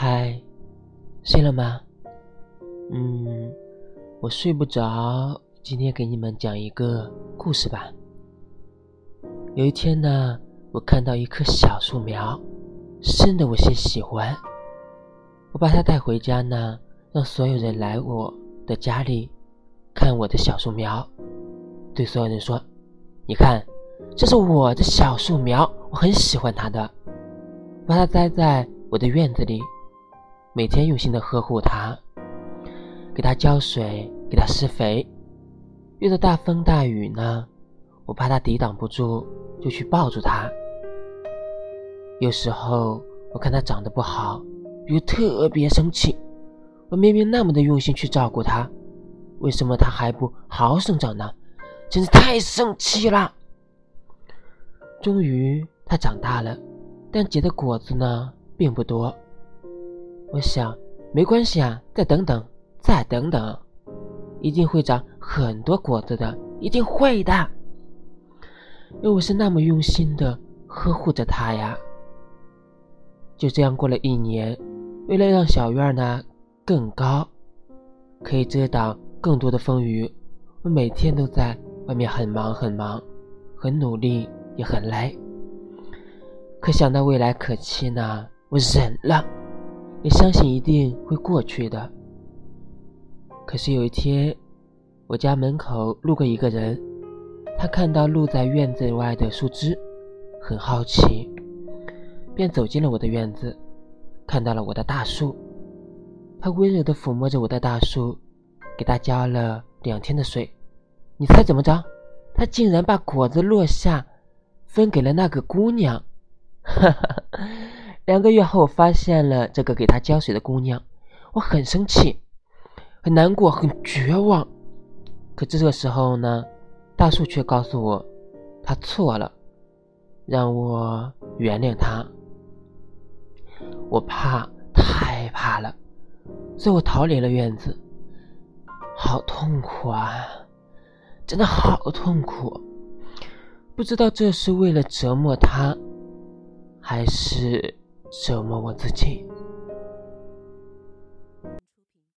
嗨，睡了吗？嗯，我睡不着，今天给你们讲一个故事吧。有一天呢，我看到一棵小树苗，生的我些喜欢，我把它带回家呢，让所有人来我的家里看我的小树苗，对所有人说：“你看，这是我的小树苗，我很喜欢它的，把它栽在我的院子里。”每天用心的呵护它，给它浇水，给它施肥。遇到大风大雨呢，我怕它抵挡不住，就去抱住它。有时候我看它长得不好，又特别生气。我明明那么的用心去照顾它，为什么它还不好好生长呢？真是太生气了。终于它长大了，但结的果子呢，并不多。我想，没关系啊，再等等，再等等，一定会长很多果子的，一定会的。因为我是那么用心的呵护着它呀。就这样过了一年，为了让小院呢更高，可以遮挡更多的风雨，我每天都在外面很忙很忙，很努力也很累。可想到未来可期呢，我忍了。也相信一定会过去的。可是有一天，我家门口路过一个人，他看到露在院子外的树枝，很好奇，便走进了我的院子，看到了我的大树。他温柔地抚摸着我的大树，给他浇了两天的水。你猜怎么着？他竟然把果子落下，分给了那个姑娘。哈哈。两个月后，发现了这个给他浇水的姑娘，我很生气，很难过，很绝望。可这个时候呢，大树却告诉我，他错了，让我原谅他。我怕，太怕了，所以我逃离了院子。好痛苦啊，真的好痛苦。不知道这是为了折磨他，还是。折磨我自己。